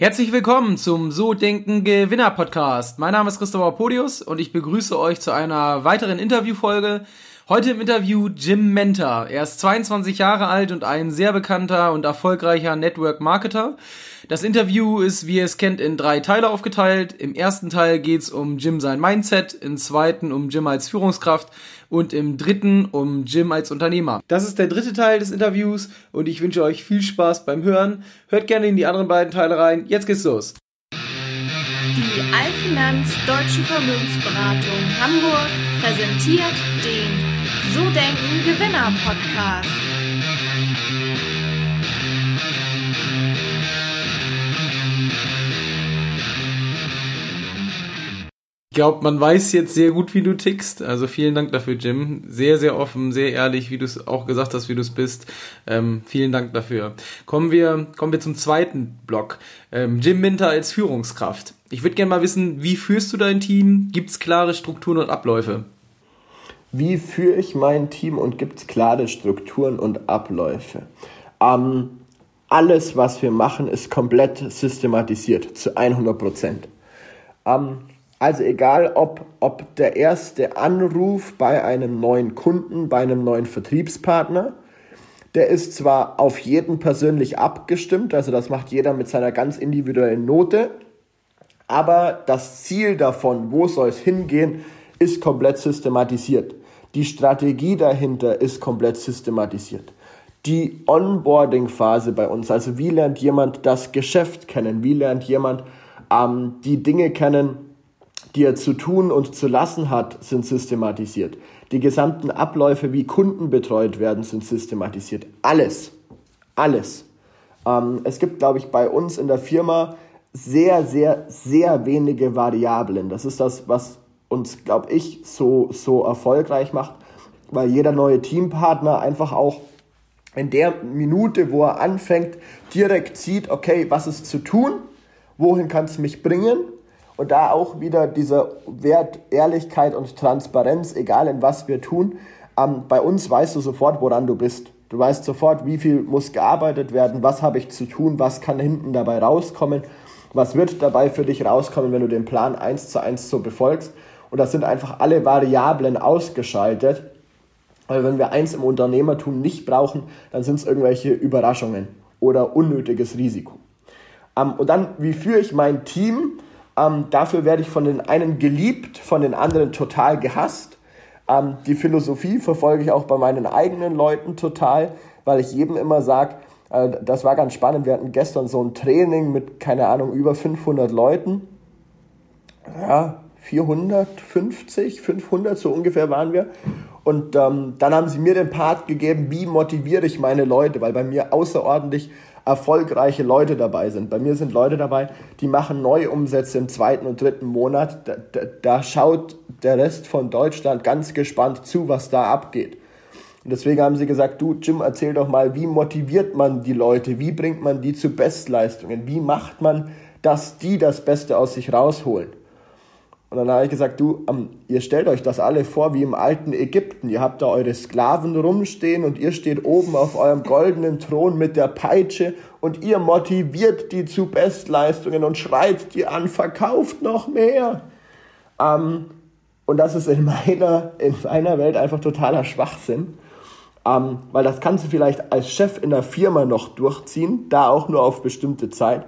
Herzlich willkommen zum So Denken Gewinner Podcast. Mein Name ist Christopher Podius und ich begrüße euch zu einer weiteren Interviewfolge. Heute im Interview Jim Menter. Er ist 22 Jahre alt und ein sehr bekannter und erfolgreicher Network Marketer. Das Interview ist, wie ihr es kennt, in drei Teile aufgeteilt. Im ersten Teil geht's um Jim sein Mindset, im zweiten um Jim als Führungskraft und im dritten um Jim als Unternehmer. Das ist der dritte Teil des Interviews und ich wünsche euch viel Spaß beim Hören. Hört gerne in die anderen beiden Teile rein. Jetzt geht's los. Die Allfinanz Deutsche Vermögensberatung Hamburg präsentiert den So Denken Gewinner Podcast. glaube, man weiß jetzt sehr gut, wie du tickst. Also vielen Dank dafür, Jim. Sehr, sehr offen, sehr ehrlich, wie du es auch gesagt hast, wie du es bist. Ähm, vielen Dank dafür. Kommen wir, kommen wir zum zweiten Block. Ähm, Jim Minter als Führungskraft. Ich würde gerne mal wissen, wie führst du dein Team? Gibt es klare Strukturen und Abläufe? Wie führe ich mein Team und gibt es klare Strukturen und Abläufe? Ähm, alles, was wir machen, ist komplett systematisiert, zu 100 Prozent. Ähm, also egal, ob, ob der erste Anruf bei einem neuen Kunden, bei einem neuen Vertriebspartner, der ist zwar auf jeden persönlich abgestimmt, also das macht jeder mit seiner ganz individuellen Note, aber das Ziel davon, wo soll es hingehen, ist komplett systematisiert. Die Strategie dahinter ist komplett systematisiert. Die Onboarding-Phase bei uns, also wie lernt jemand das Geschäft kennen, wie lernt jemand ähm, die Dinge kennen, die er zu tun und zu lassen hat, sind systematisiert. Die gesamten Abläufe, wie Kunden betreut werden, sind systematisiert. Alles. Alles. Ähm, es gibt, glaube ich, bei uns in der Firma sehr, sehr, sehr wenige Variablen. Das ist das, was uns, glaube ich, so, so erfolgreich macht, weil jeder neue Teampartner einfach auch in der Minute, wo er anfängt, direkt sieht, okay, was ist zu tun, wohin kann es mich bringen und da auch wieder dieser Wert Ehrlichkeit und Transparenz, egal in was wir tun. Ähm, bei uns weißt du sofort, woran du bist. Du weißt sofort, wie viel muss gearbeitet werden, was habe ich zu tun, was kann hinten dabei rauskommen, was wird dabei für dich rauskommen, wenn du den Plan eins zu eins so befolgst. Und das sind einfach alle Variablen ausgeschaltet. Weil wenn wir eins im Unternehmertum nicht brauchen, dann sind es irgendwelche Überraschungen oder unnötiges Risiko. Ähm, und dann, wie führe ich mein Team? Ähm, dafür werde ich von den einen geliebt, von den anderen total gehasst. Ähm, die Philosophie verfolge ich auch bei meinen eigenen Leuten total, weil ich jedem immer sage, äh, das war ganz spannend, wir hatten gestern so ein Training mit, keine Ahnung, über 500 Leuten. Ja, 450, 500, so ungefähr waren wir. Und ähm, dann haben sie mir den Part gegeben, wie motiviere ich meine Leute, weil bei mir außerordentlich erfolgreiche Leute dabei sind. Bei mir sind Leute dabei, die machen Neuumsätze im zweiten und dritten Monat. Da, da, da schaut der Rest von Deutschland ganz gespannt zu, was da abgeht. Und deswegen haben sie gesagt, du Jim, erzähl doch mal, wie motiviert man die Leute? Wie bringt man die zu Bestleistungen? Wie macht man, dass die das Beste aus sich rausholen? Und dann habe ich gesagt, du, ähm, ihr stellt euch das alle vor wie im alten Ägypten. Ihr habt da eure Sklaven rumstehen und ihr steht oben auf eurem goldenen Thron mit der Peitsche und ihr motiviert die zu Bestleistungen und schreit die an, verkauft noch mehr. Ähm, und das ist in meiner, in meiner Welt einfach totaler Schwachsinn. Ähm, weil das kannst du vielleicht als Chef in der Firma noch durchziehen, da auch nur auf bestimmte Zeit.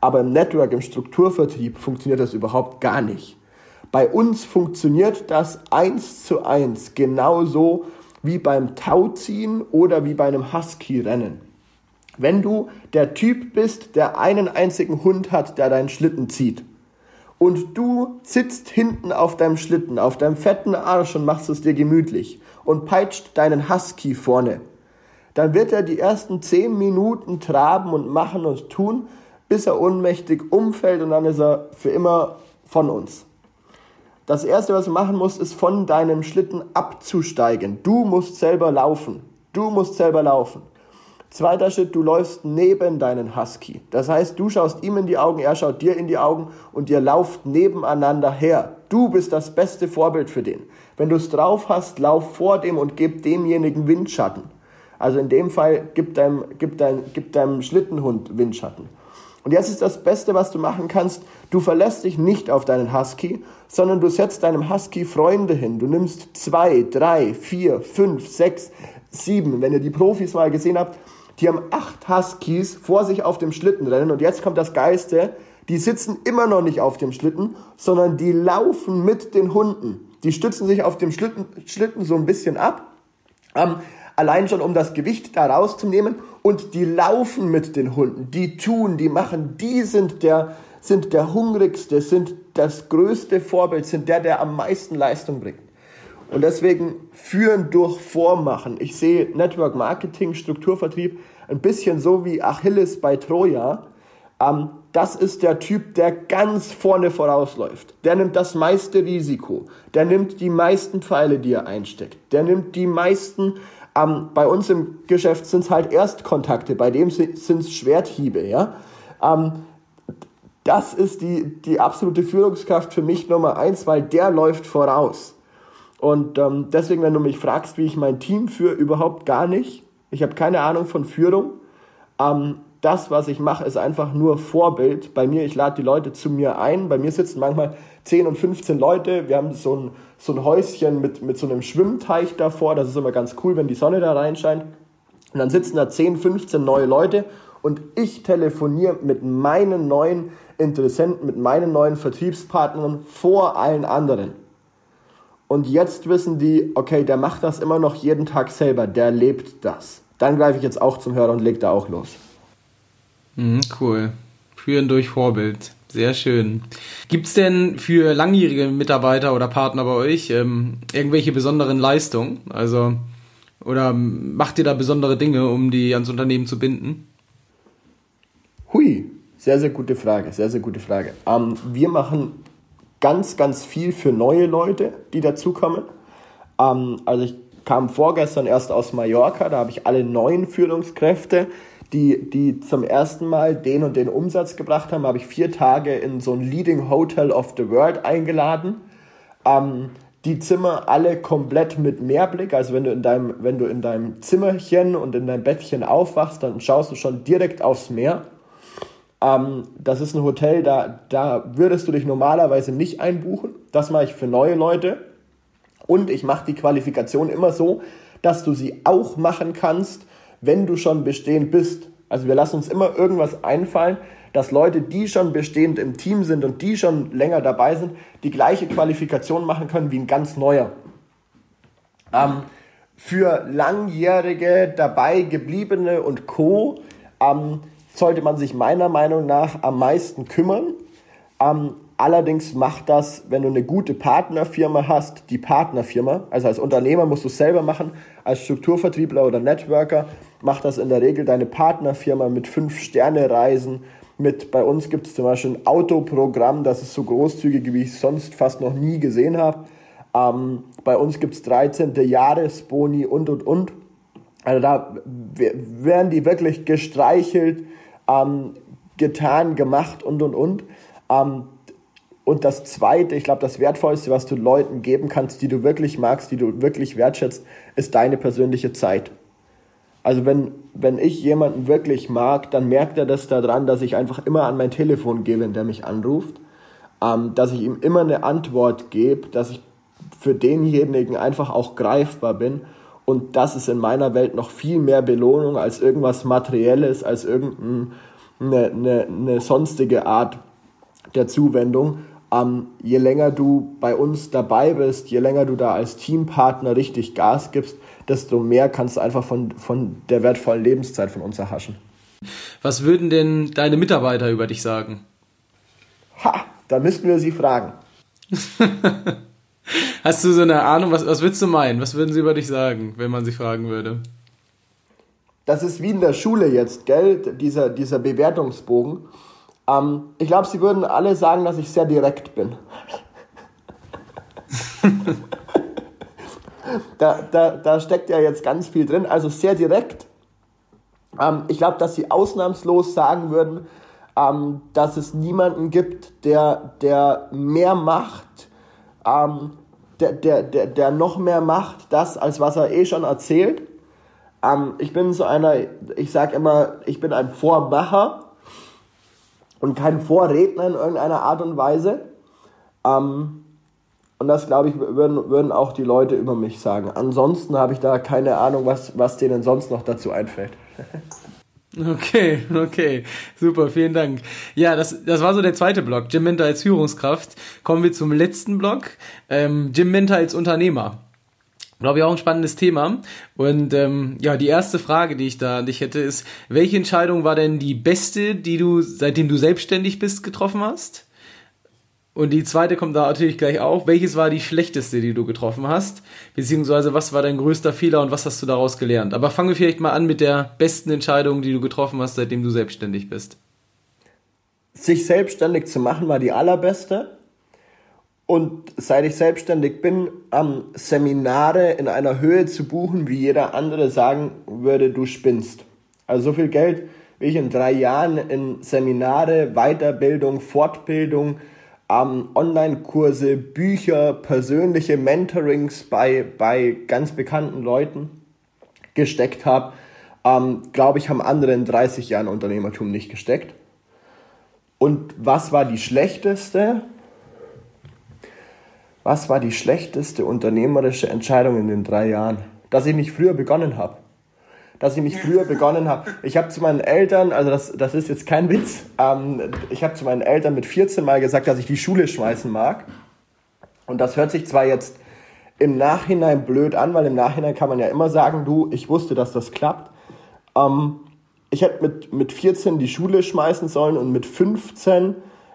Aber im Network, im Strukturvertrieb funktioniert das überhaupt gar nicht. Bei uns funktioniert das eins zu eins genauso wie beim Tauziehen oder wie bei einem Husky-Rennen. Wenn du der Typ bist, der einen einzigen Hund hat, der deinen Schlitten zieht, und du sitzt hinten auf deinem Schlitten, auf deinem fetten Arsch und machst es dir gemütlich und peitscht deinen Husky vorne, dann wird er die ersten zehn Minuten traben und machen und tun, bis er ohnmächtig umfällt und dann ist er für immer von uns. Das erste, was du machen musst, ist von deinem Schlitten abzusteigen. Du musst selber laufen. Du musst selber laufen. Zweiter Schritt, du läufst neben deinen Husky. Das heißt, du schaust ihm in die Augen, er schaut dir in die Augen und ihr lauft nebeneinander her. Du bist das beste Vorbild für den. Wenn du es drauf hast, lauf vor dem und gib demjenigen Windschatten. Also in dem Fall gib deinem, gib dein, gib deinem Schlittenhund Windschatten. Und jetzt ist das Beste, was du machen kannst, du verlässt dich nicht auf deinen Husky, sondern du setzt deinem Husky Freunde hin. Du nimmst zwei, drei, vier, fünf, sechs, sieben. Wenn ihr die Profis mal gesehen habt, die haben acht Huskies vor sich auf dem Schlitten rennen. Und jetzt kommt das Geiste, die sitzen immer noch nicht auf dem Schlitten, sondern die laufen mit den Hunden. Die stützen sich auf dem Schlitten, Schlitten so ein bisschen ab. Ähm, allein schon um das Gewicht da rauszunehmen und die laufen mit den Hunden, die tun, die machen, die sind der, sind der hungrigste, sind das größte Vorbild, sind der, der am meisten Leistung bringt. Und deswegen führen durch Vormachen. Ich sehe Network Marketing, Strukturvertrieb ein bisschen so wie Achilles bei Troja. Ähm, das ist der Typ, der ganz vorne vorausläuft. Der nimmt das meiste Risiko. Der nimmt die meisten Pfeile, die er einsteckt. Der nimmt die meisten ähm, bei uns im Geschäft sind es halt Erstkontakte, bei dem sind es Schwerthiebe. Ja? Ähm, das ist die, die absolute Führungskraft für mich Nummer eins, weil der läuft voraus. Und ähm, deswegen, wenn du mich fragst, wie ich mein Team führe, überhaupt gar nicht. Ich habe keine Ahnung von Führung. Ähm, das, was ich mache, ist einfach nur Vorbild. Bei mir, ich lade die Leute zu mir ein. Bei mir sitzen manchmal 10 und 15 Leute. Wir haben so ein, so ein Häuschen mit, mit so einem Schwimmteich davor. Das ist immer ganz cool, wenn die Sonne da reinscheint. Und dann sitzen da 10, 15 neue Leute und ich telefoniere mit meinen neuen Interessenten, mit meinen neuen Vertriebspartnern vor allen anderen. Und jetzt wissen die, okay, der macht das immer noch jeden Tag selber, der lebt das. Dann greife ich jetzt auch zum Hörer und leg da auch los. Mhm, cool. Führen durch Vorbild. Sehr schön. Gibt es denn für langjährige Mitarbeiter oder Partner bei euch ähm, irgendwelche besonderen Leistungen? Also, oder macht ihr da besondere Dinge, um die ans Unternehmen zu binden? Hui, sehr, sehr gute Frage, sehr, sehr gute Frage. Ähm, wir machen ganz, ganz viel für neue Leute, die dazukommen. Ähm, also ich kam vorgestern erst aus Mallorca, da habe ich alle neuen Führungskräfte die, die zum ersten Mal den und den Umsatz gebracht haben, habe ich vier Tage in so ein Leading Hotel of the World eingeladen. Ähm, die Zimmer alle komplett mit Meerblick. Also wenn du in deinem, wenn du in deinem Zimmerchen und in deinem Bettchen aufwachst, dann schaust du schon direkt aufs Meer. Ähm, das ist ein Hotel, da, da würdest du dich normalerweise nicht einbuchen. Das mache ich für neue Leute. Und ich mache die Qualifikation immer so, dass du sie auch machen kannst, wenn du schon bestehend bist. Also wir lassen uns immer irgendwas einfallen, dass Leute, die schon bestehend im Team sind und die schon länger dabei sind, die gleiche Qualifikation machen können wie ein ganz neuer. Ähm, für langjährige, dabei gebliebene und Co. Ähm, sollte man sich meiner Meinung nach am meisten kümmern. Ähm, allerdings macht das, wenn du eine gute Partnerfirma hast, die Partnerfirma. Also als Unternehmer musst du es selber machen, als Strukturvertriebler oder Networker macht das in der Regel deine Partnerfirma mit Fünf-Sterne-Reisen. Mit, bei uns gibt es zum Beispiel ein Autoprogramm, das ist so großzügig, wie ich es sonst fast noch nie gesehen habe. Ähm, bei uns gibt es 13. Jahresboni und und und. Also da werden die wirklich gestreichelt, ähm, getan, gemacht und und und. Ähm, und das Zweite, ich glaube, das Wertvollste, was du Leuten geben kannst, die du wirklich magst, die du wirklich wertschätzt, ist deine persönliche Zeit. Also wenn, wenn ich jemanden wirklich mag, dann merkt er das daran, dass ich einfach immer an mein Telefon gehe, wenn der mich anruft, ähm, dass ich ihm immer eine Antwort gebe, dass ich für denjenigen einfach auch greifbar bin. Und das ist in meiner Welt noch viel mehr Belohnung als irgendwas Materielles, als irgendeine eine, eine sonstige Art der Zuwendung. Ähm, je länger du bei uns dabei bist, je länger du da als Teampartner richtig Gas gibst, desto mehr kannst du einfach von, von der wertvollen Lebenszeit von uns erhaschen. Was würden denn deine Mitarbeiter über dich sagen? Ha, da müssten wir sie fragen. Hast du so eine Ahnung, was, was würdest du meinen? Was würden sie über dich sagen, wenn man sie fragen würde? Das ist wie in der Schule jetzt, gell? Dieser, dieser Bewertungsbogen. Ähm, ich glaube, sie würden alle sagen, dass ich sehr direkt bin. da, da, da steckt ja jetzt ganz viel drin, also sehr direkt. Ähm, ich glaube, dass sie ausnahmslos sagen würden, ähm, dass es niemanden gibt, der, der mehr macht, ähm, der, der, der, der noch mehr macht, das, als was er eh schon erzählt. Ähm, ich bin so einer, ich sage immer, ich bin ein Vormacher. Und kein Vorredner in irgendeiner Art und Weise. Ähm, und das, glaube ich, würden, würden auch die Leute über mich sagen. Ansonsten habe ich da keine Ahnung, was, was denen sonst noch dazu einfällt. Okay, okay, super, vielen Dank. Ja, das, das war so der zweite Block, Jim Mentor als Führungskraft. Kommen wir zum letzten Block, ähm, Jim Mentor als Unternehmer. Glaube ich auch ein spannendes Thema. Und ähm, ja, die erste Frage, die ich da an dich hätte, ist, welche Entscheidung war denn die beste, die du, seitdem du selbstständig bist, getroffen hast? Und die zweite kommt da natürlich gleich auch. Welches war die schlechteste, die du getroffen hast? Beziehungsweise was war dein größter Fehler und was hast du daraus gelernt? Aber fangen wir vielleicht mal an mit der besten Entscheidung, die du getroffen hast, seitdem du selbstständig bist. Sich selbstständig zu machen war die allerbeste. Und seit ich selbstständig bin, ähm, Seminare in einer Höhe zu buchen, wie jeder andere sagen würde, du spinnst. Also so viel Geld, wie ich in drei Jahren in Seminare, Weiterbildung, Fortbildung, ähm, Online-Kurse, Bücher, persönliche Mentorings bei, bei ganz bekannten Leuten gesteckt habe, ähm, glaube ich, haben andere in 30 Jahren Unternehmertum nicht gesteckt. Und was war die schlechteste? Was war die schlechteste unternehmerische Entscheidung in den drei Jahren? Dass ich nicht früher begonnen habe dass ich mich früher begonnen habe. Ich habe zu meinen Eltern, also das, das ist jetzt kein Witz, ähm, ich habe zu meinen Eltern mit 14 mal gesagt, dass ich die Schule schmeißen mag. Und das hört sich zwar jetzt im Nachhinein blöd an, weil im Nachhinein kann man ja immer sagen, du, ich wusste, dass das klappt. Ähm, ich hätte mit, mit 14 die Schule schmeißen sollen und mit 15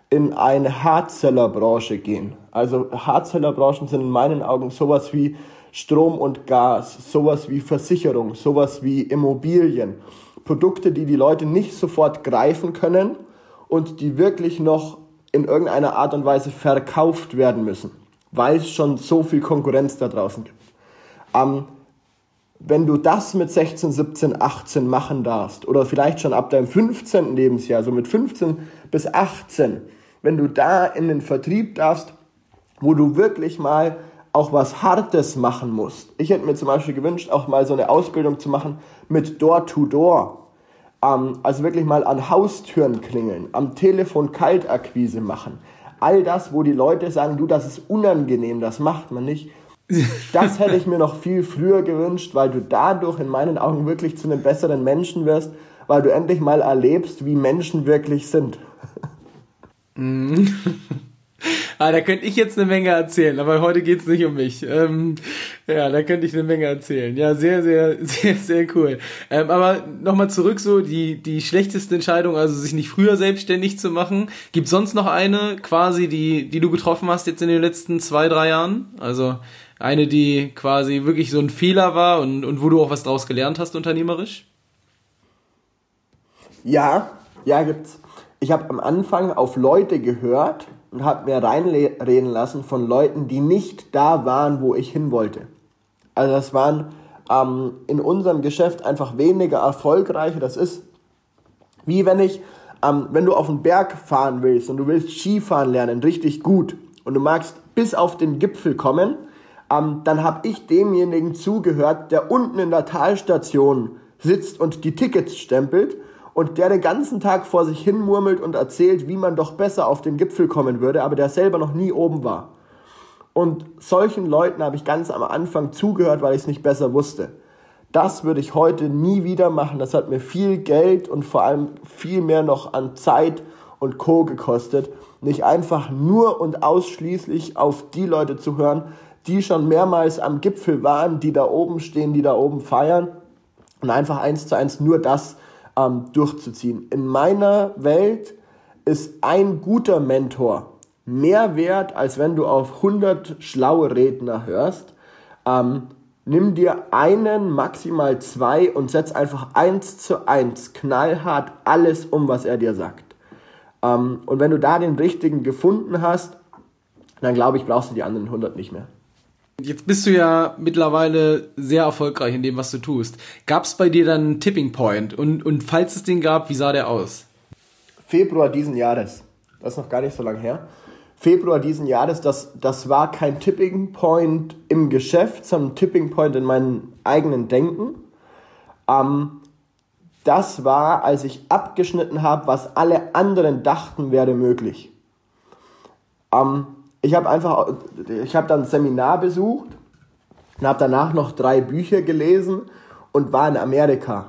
in eine Hardseller-Branche gehen. Also Hardseller-Branchen sind in meinen Augen sowas wie Strom und Gas, sowas wie Versicherung, sowas wie Immobilien. Produkte, die die Leute nicht sofort greifen können und die wirklich noch in irgendeiner Art und Weise verkauft werden müssen, weil es schon so viel Konkurrenz da draußen gibt. Ähm, wenn du das mit 16, 17, 18 machen darfst oder vielleicht schon ab deinem 15. Lebensjahr, so mit 15 bis 18, wenn du da in den Vertrieb darfst, wo du wirklich mal auch was Hartes machen musst. Ich hätte mir zum Beispiel gewünscht, auch mal so eine Ausbildung zu machen mit Door-to-Door. Ähm, also wirklich mal an Haustüren klingeln, am Telefon Kaltakquise machen. All das, wo die Leute sagen, du, das ist unangenehm, das macht man nicht. Das hätte ich mir noch viel früher gewünscht, weil du dadurch in meinen Augen wirklich zu einem besseren Menschen wirst, weil du endlich mal erlebst, wie Menschen wirklich sind. Mhm. Ah, da könnte ich jetzt eine Menge erzählen, aber heute geht's nicht um mich. Ähm, ja, da könnte ich eine Menge erzählen. Ja, sehr, sehr, sehr, sehr cool. Ähm, aber nochmal zurück so, die, die schlechteste Entscheidung, also sich nicht früher selbstständig zu machen. Gibt sonst noch eine quasi, die, die du getroffen hast jetzt in den letzten zwei, drei Jahren? Also eine, die quasi wirklich so ein Fehler war und, und wo du auch was draus gelernt hast unternehmerisch? Ja, ja, gibt's. Ich habe am Anfang auf Leute gehört, und habe mir reinreden lassen von Leuten, die nicht da waren, wo ich hin wollte. Also das waren ähm, in unserem Geschäft einfach weniger erfolgreiche. Das ist wie wenn ich, ähm, wenn du auf den Berg fahren willst und du willst Skifahren lernen, richtig gut und du magst bis auf den Gipfel kommen, ähm, dann habe ich demjenigen zugehört, der unten in der Talstation sitzt und die Tickets stempelt und der den ganzen Tag vor sich hin murmelt und erzählt, wie man doch besser auf den Gipfel kommen würde, aber der selber noch nie oben war. Und solchen Leuten habe ich ganz am Anfang zugehört, weil ich es nicht besser wusste. Das würde ich heute nie wieder machen. Das hat mir viel Geld und vor allem viel mehr noch an Zeit und Co gekostet. Nicht einfach nur und ausschließlich auf die Leute zu hören, die schon mehrmals am Gipfel waren, die da oben stehen, die da oben feiern und einfach eins zu eins nur das ähm, durchzuziehen. In meiner Welt ist ein guter Mentor mehr wert, als wenn du auf 100 schlaue Redner hörst. Ähm, nimm dir einen, maximal zwei und setz einfach eins zu eins knallhart alles um, was er dir sagt. Ähm, und wenn du da den richtigen gefunden hast, dann glaube ich, brauchst du die anderen 100 nicht mehr. Jetzt bist du ja mittlerweile sehr erfolgreich in dem, was du tust. Gab es bei dir dann einen Tipping Point? Und, und falls es den gab, wie sah der aus? Februar diesen Jahres. Das ist noch gar nicht so lange her. Februar diesen Jahres, das, das war kein Tipping Point im Geschäft, sondern ein Tipping Point in meinem eigenen Denken. Ähm, das war, als ich abgeschnitten habe, was alle anderen dachten, wäre möglich. Ähm, ich habe einfach, ich habe dann ein Seminar besucht und habe danach noch drei Bücher gelesen und war in Amerika.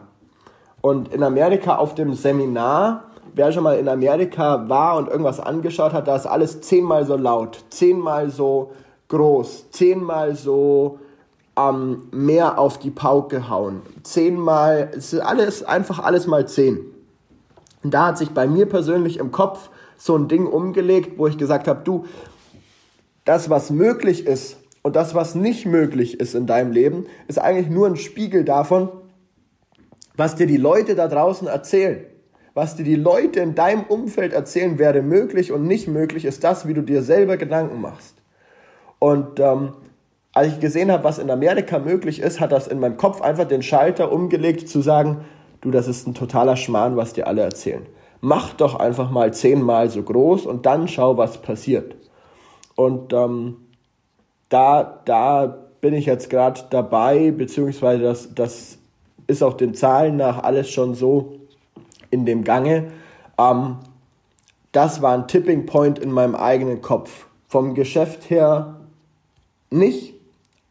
Und in Amerika auf dem Seminar, wer schon mal in Amerika war und irgendwas angeschaut hat, da ist alles zehnmal so laut, zehnmal so groß, zehnmal so ähm, mehr auf die Pauke hauen. Zehnmal, es ist alles, einfach alles mal zehn. Und da hat sich bei mir persönlich im Kopf so ein Ding umgelegt, wo ich gesagt habe, du, das, was möglich ist und das, was nicht möglich ist in deinem Leben, ist eigentlich nur ein Spiegel davon, was dir die Leute da draußen erzählen. Was dir die Leute in deinem Umfeld erzählen, wäre möglich und nicht möglich, ist das, wie du dir selber Gedanken machst. Und ähm, als ich gesehen habe, was in Amerika möglich ist, hat das in meinem Kopf einfach den Schalter umgelegt zu sagen, du, das ist ein totaler Schmarrn, was dir alle erzählen. Mach doch einfach mal zehnmal so groß und dann schau, was passiert. Und ähm, da, da bin ich jetzt gerade dabei, beziehungsweise das, das ist auch den Zahlen nach alles schon so in dem Gange. Ähm, das war ein Tipping Point in meinem eigenen Kopf. Vom Geschäft her nicht,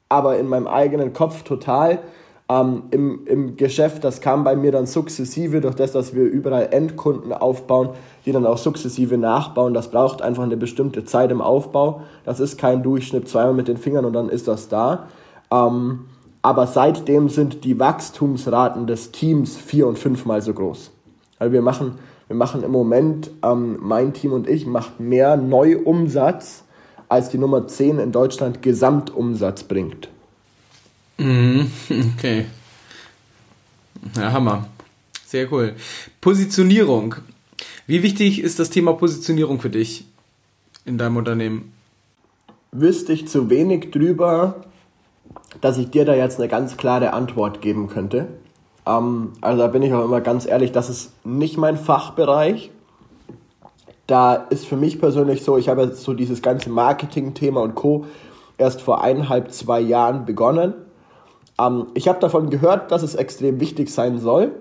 aber in meinem eigenen Kopf total. Ähm, im, Im Geschäft, das kam bei mir dann sukzessive, durch das, dass wir überall Endkunden aufbauen, die dann auch sukzessive nachbauen. Das braucht einfach eine bestimmte Zeit im Aufbau. Das ist kein Durchschnitt zweimal mit den Fingern und dann ist das da. Ähm, aber seitdem sind die Wachstumsraten des Teams vier- und fünfmal so groß. Also wir machen, wir machen im Moment, ähm, mein Team und ich, macht mehr Neuumsatz als die Nummer 10 in Deutschland Gesamtumsatz bringt. Mhm, okay. Ja, Hammer. Sehr cool. Positionierung. Wie wichtig ist das Thema Positionierung für dich in deinem Unternehmen? Wüsste ich zu wenig drüber, dass ich dir da jetzt eine ganz klare Antwort geben könnte. Ähm, also da bin ich auch immer ganz ehrlich, das ist nicht mein Fachbereich da ist für mich persönlich so, ich habe so dieses ganze Marketing-Thema und Co. erst vor eineinhalb, zwei Jahren begonnen. Ähm, ich habe davon gehört, dass es extrem wichtig sein soll.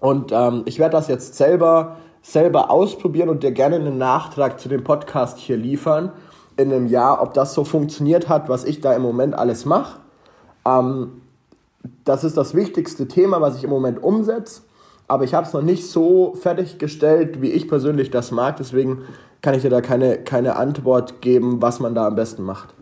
Und ähm, ich werde das jetzt selber, selber ausprobieren und dir gerne einen Nachtrag zu dem Podcast hier liefern in einem Jahr, ob das so funktioniert hat, was ich da im Moment alles mache. Ähm, das ist das wichtigste Thema, was ich im Moment umsetze aber ich habe es noch nicht so fertiggestellt, wie ich persönlich das mag. Deswegen kann ich dir da keine, keine Antwort geben, was man da am besten macht.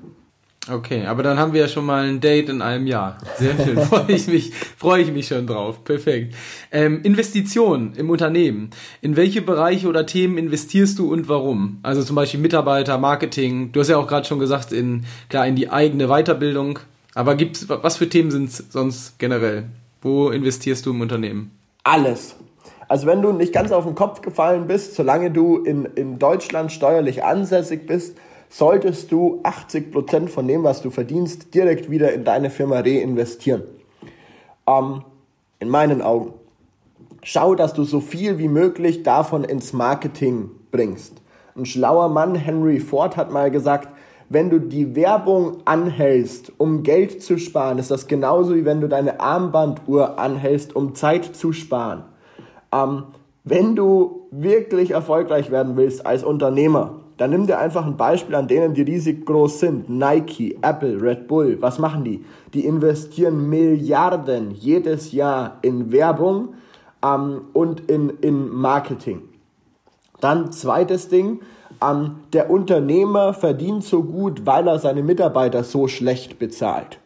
Okay, aber dann haben wir ja schon mal ein Date in einem Jahr. Sehr schön, freue ich mich, freue ich mich schon drauf. Perfekt. Ähm, Investitionen im Unternehmen. In welche Bereiche oder Themen investierst du und warum? Also zum Beispiel Mitarbeiter, Marketing. Du hast ja auch gerade schon gesagt, in klar in die eigene Weiterbildung. Aber gibt's was für Themen sind sonst generell? Wo investierst du im Unternehmen? alles. Also wenn du nicht ganz auf den Kopf gefallen bist, solange du in, in Deutschland steuerlich ansässig bist, solltest du 80% von dem, was du verdienst, direkt wieder in deine Firma reinvestieren. Ähm, in meinen Augen. Schau, dass du so viel wie möglich davon ins Marketing bringst. Ein schlauer Mann, Henry Ford, hat mal gesagt, wenn du die Werbung anhältst, um Geld zu sparen, ist das genauso wie wenn du deine Armbanduhr anhältst, um Zeit zu sparen. Ähm, wenn du wirklich erfolgreich werden willst als Unternehmer, dann nimm dir einfach ein Beispiel an denen, die riesig groß sind. Nike, Apple, Red Bull, was machen die? Die investieren Milliarden jedes Jahr in Werbung ähm, und in, in Marketing. Dann zweites Ding, ähm, der Unternehmer verdient so gut, weil er seine Mitarbeiter so schlecht bezahlt.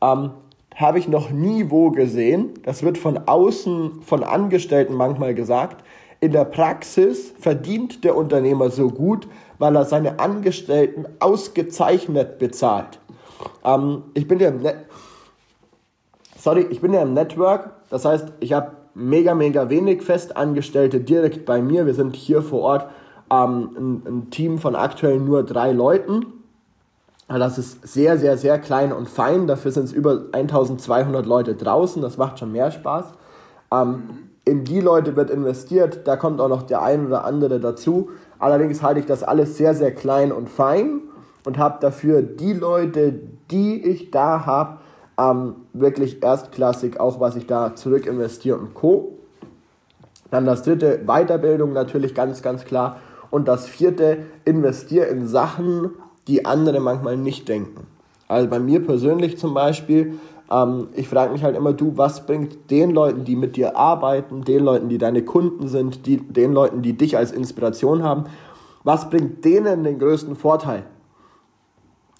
Ähm, Habe ich noch nie wo gesehen. Das wird von außen, von Angestellten manchmal gesagt. In der Praxis verdient der Unternehmer so gut, weil er seine Angestellten ausgezeichnet bezahlt. Ähm, ich bin ja im Net Sorry, ich bin ja im Network. Das heißt, ich habe mega, mega wenig Festangestellte direkt bei mir. Wir sind hier vor Ort ähm, ein, ein Team von aktuell nur drei Leuten. Das ist sehr, sehr, sehr klein und fein. Dafür sind es über 1200 Leute draußen. Das macht schon mehr Spaß. Ähm, in die Leute wird investiert. Da kommt auch noch der ein oder andere dazu. Allerdings halte ich das alles sehr, sehr klein und fein und habe dafür die Leute, die ich da habe, Ähm, wirklich erstklassig, auch was ich da zurück investiere und Co. Dann das dritte, Weiterbildung natürlich ganz, ganz klar. Und das vierte, investiere in Sachen, die andere manchmal nicht denken. Also bei mir persönlich zum Beispiel, ähm, ich frage mich halt immer, du, was bringt den Leuten, die mit dir arbeiten, den Leuten, die deine Kunden sind, die, den Leuten, die dich als Inspiration haben, was bringt denen den größten Vorteil?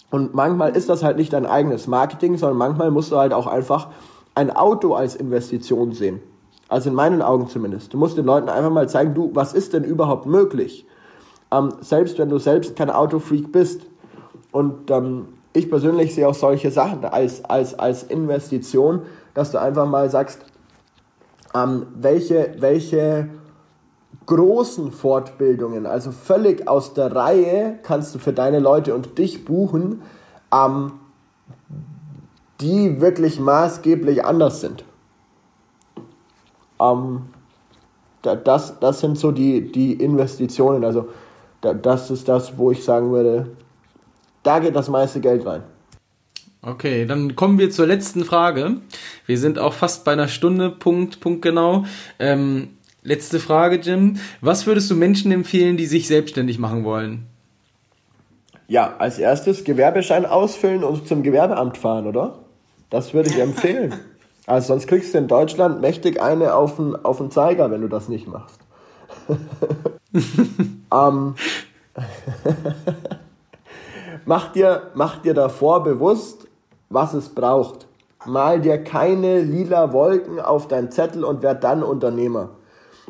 Und manchmal ist das halt nicht dein eigenes Marketing, sondern manchmal musst du halt auch einfach ein Auto als Investition sehen. Also in meinen Augen zumindest. Du musst den Leuten einfach mal zeigen, du, was ist denn überhaupt möglich? Ähm, selbst wenn du selbst kein Autofreak bist. Und ähm, ich persönlich sehe auch solche Sachen als, als, als Investition, dass du einfach mal sagst, ähm, welche, welche großen Fortbildungen, also völlig aus der Reihe, kannst du für deine Leute und dich buchen, ähm, die wirklich maßgeblich anders sind. Ähm, das, das sind so die, die Investitionen, also das ist das, wo ich sagen würde, da geht das meiste Geld rein. Okay, dann kommen wir zur letzten Frage. Wir sind auch fast bei einer Stunde, Punkt, Punkt genau. Ähm, letzte Frage, Jim. Was würdest du Menschen empfehlen, die sich selbstständig machen wollen? Ja, als erstes Gewerbeschein ausfüllen und zum Gewerbeamt fahren, oder? Das würde ich empfehlen. Also sonst kriegst du in Deutschland mächtig eine auf den, auf den Zeiger, wenn du das nicht machst. ähm, mach, dir, mach dir davor bewusst, was es braucht. Mal dir keine lila Wolken auf deinen Zettel und werd dann Unternehmer.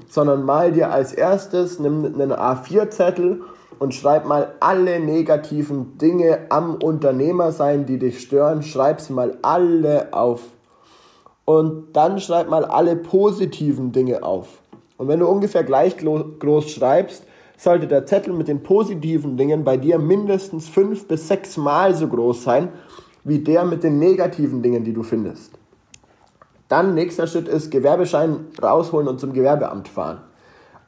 Sondern mal dir als erstes nimm einen A4-Zettel und schreib mal alle negativen Dinge am Unternehmer sein, die dich stören. Schreib sie mal alle auf. Und dann schreib mal alle positiven Dinge auf. Und wenn du ungefähr gleich groß schreibst, sollte der Zettel mit den positiven Dingen bei dir mindestens fünf bis sechs Mal so groß sein, wie der mit den negativen Dingen, die du findest. Dann nächster Schritt ist Gewerbeschein rausholen und zum Gewerbeamt fahren.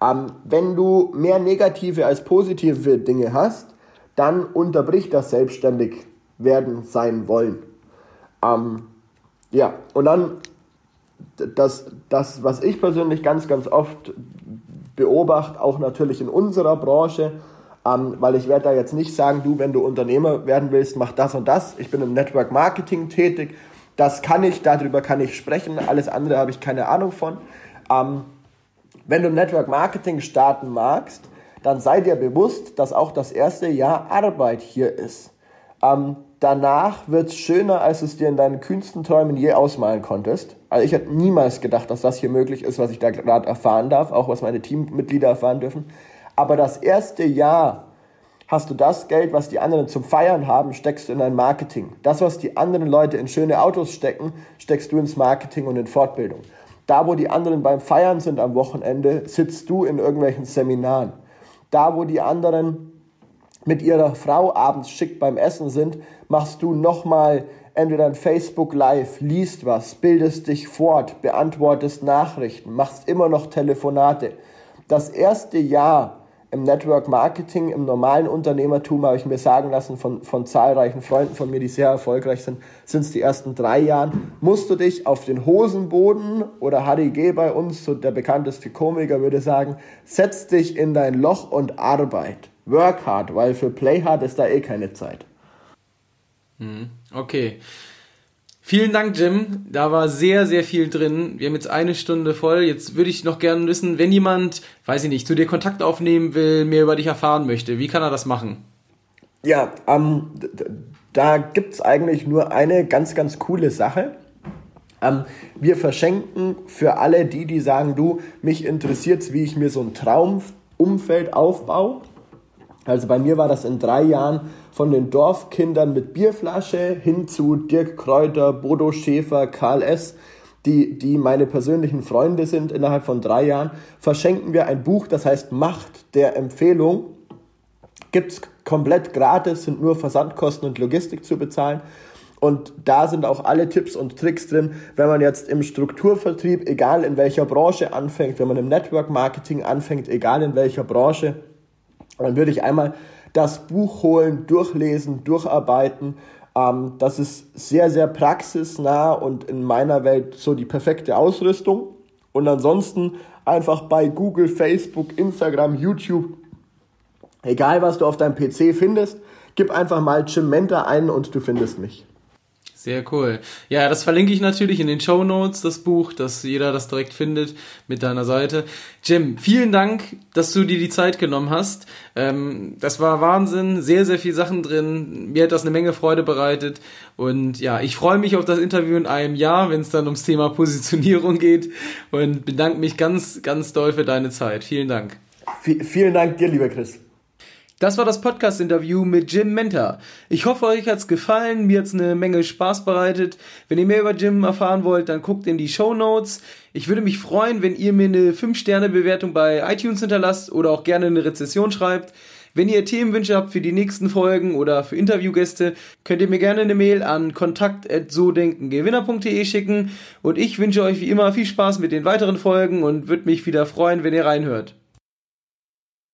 Ähm, wenn du mehr negative als positive Dinge hast, dann unterbricht das selbstständig werden sein wollen. Ähm, ja, und dann das, das, was ich persönlich ganz, ganz oft beobachte, auch natürlich in unserer Branche, ähm, weil ich werde da jetzt nicht sagen, du, wenn du Unternehmer werden willst, mach das und das. Ich bin im Network Marketing tätig. Das kann ich, darüber kann ich sprechen. Alles andere habe ich keine Ahnung von. Ähm, wenn du Network Marketing starten magst, dann sei dir bewusst, dass auch das erste Jahr Arbeit hier ist. Ähm, danach wird es schöner, als es dir in deinen kühnsten Träumen je ausmalen konntest. Also ich hätte niemals gedacht, dass das hier möglich ist, was ich da gerade erfahren darf, auch was meine Teammitglieder erfahren dürfen. Aber das erste Jahr hast du das Geld, was die anderen zum Feiern haben, steckst du in dein Marketing. Das, was die anderen Leute in schöne Autos stecken, steckst du ins Marketing und in Fortbildung. Da, wo die anderen beim Feiern sind am Wochenende, sitzt du in irgendwelchen Seminaren. Da, wo die anderen mit ihrer Frau abends schick beim Essen sind, machst du nochmal entweder ein Facebook Live, liest was, bildest dich fort, beantwortest Nachrichten, machst immer noch Telefonate. Das erste Jahr im Network Marketing, im normalen Unternehmertum, habe ich mir sagen lassen von, von zahlreichen Freunden von mir, die sehr erfolgreich sind, sind es die ersten drei Jahre, musst du dich auf den Hosenboden oder Harry G. bei uns, so der bekannteste Komiker würde sagen, setz dich in dein Loch und arbeit. Work hard, weil für Play hard ist da eh keine Zeit. Mhm. Okay. Vielen Dank, Jim. Da war sehr, sehr viel drin. Wir haben jetzt eine Stunde voll. Jetzt würde ich noch gerne wissen, wenn jemand, weiß ich nicht, zu dir Kontakt aufnehmen will, mehr über dich erfahren möchte, wie kann er das machen? Ja, ähm, da gibt's eigentlich nur eine ganz, ganz coole Sache. Ähm, wir verschenken für alle die, die sagen, du, mich interessiert's, wie ich mir so ein Traumumfeld aufbaue. Also bei mir war das in drei Jahren von den Dorfkindern mit Bierflasche hin zu Dirk Kräuter, Bodo Schäfer, Karl S., die, die meine persönlichen Freunde sind innerhalb von drei Jahren, verschenken wir ein Buch, das heißt Macht der Empfehlung. Gibt es komplett gratis, sind nur Versandkosten und Logistik zu bezahlen. Und da sind auch alle Tipps und Tricks drin, wenn man jetzt im Strukturvertrieb, egal in welcher Branche anfängt, wenn man im Network Marketing anfängt, egal in welcher Branche, dann würde ich einmal das Buch holen, durchlesen, durcharbeiten. Ähm, das ist sehr, sehr praxisnah und in meiner Welt so die perfekte Ausrüstung. Und ansonsten einfach bei Google, Facebook, Instagram, YouTube, egal was du auf deinem PC findest, gib einfach mal Jim Mentor ein und du findest mich. Sehr cool. Ja, das verlinke ich natürlich in den Show Notes, das Buch, dass jeder das direkt findet mit deiner Seite. Jim, vielen Dank, dass du dir die Zeit genommen hast. Ähm, das war Wahnsinn, sehr, sehr viel Sachen drin. Mir hat das eine Menge Freude bereitet. Und ja, ich freue mich auf das Interview in einem Jahr, wenn es dann ums Thema Positionierung geht. Und bedanke mich ganz, ganz doll für deine Zeit. Vielen Dank. V vielen Dank dir, lieber Chris. Das war das Podcast-Interview mit Jim Mentor. Ich hoffe, euch hat's gefallen. Mir hat's eine Menge Spaß bereitet. Wenn ihr mehr über Jim erfahren wollt, dann guckt in die Show Notes. Ich würde mich freuen, wenn ihr mir eine 5-Sterne-Bewertung bei iTunes hinterlasst oder auch gerne eine Rezession schreibt. Wenn ihr Themenwünsche habt für die nächsten Folgen oder für Interviewgäste, könnt ihr mir gerne eine Mail an kontakt@sodenkengewinner.de schicken und ich wünsche euch wie immer viel Spaß mit den weiteren Folgen und würde mich wieder freuen, wenn ihr reinhört.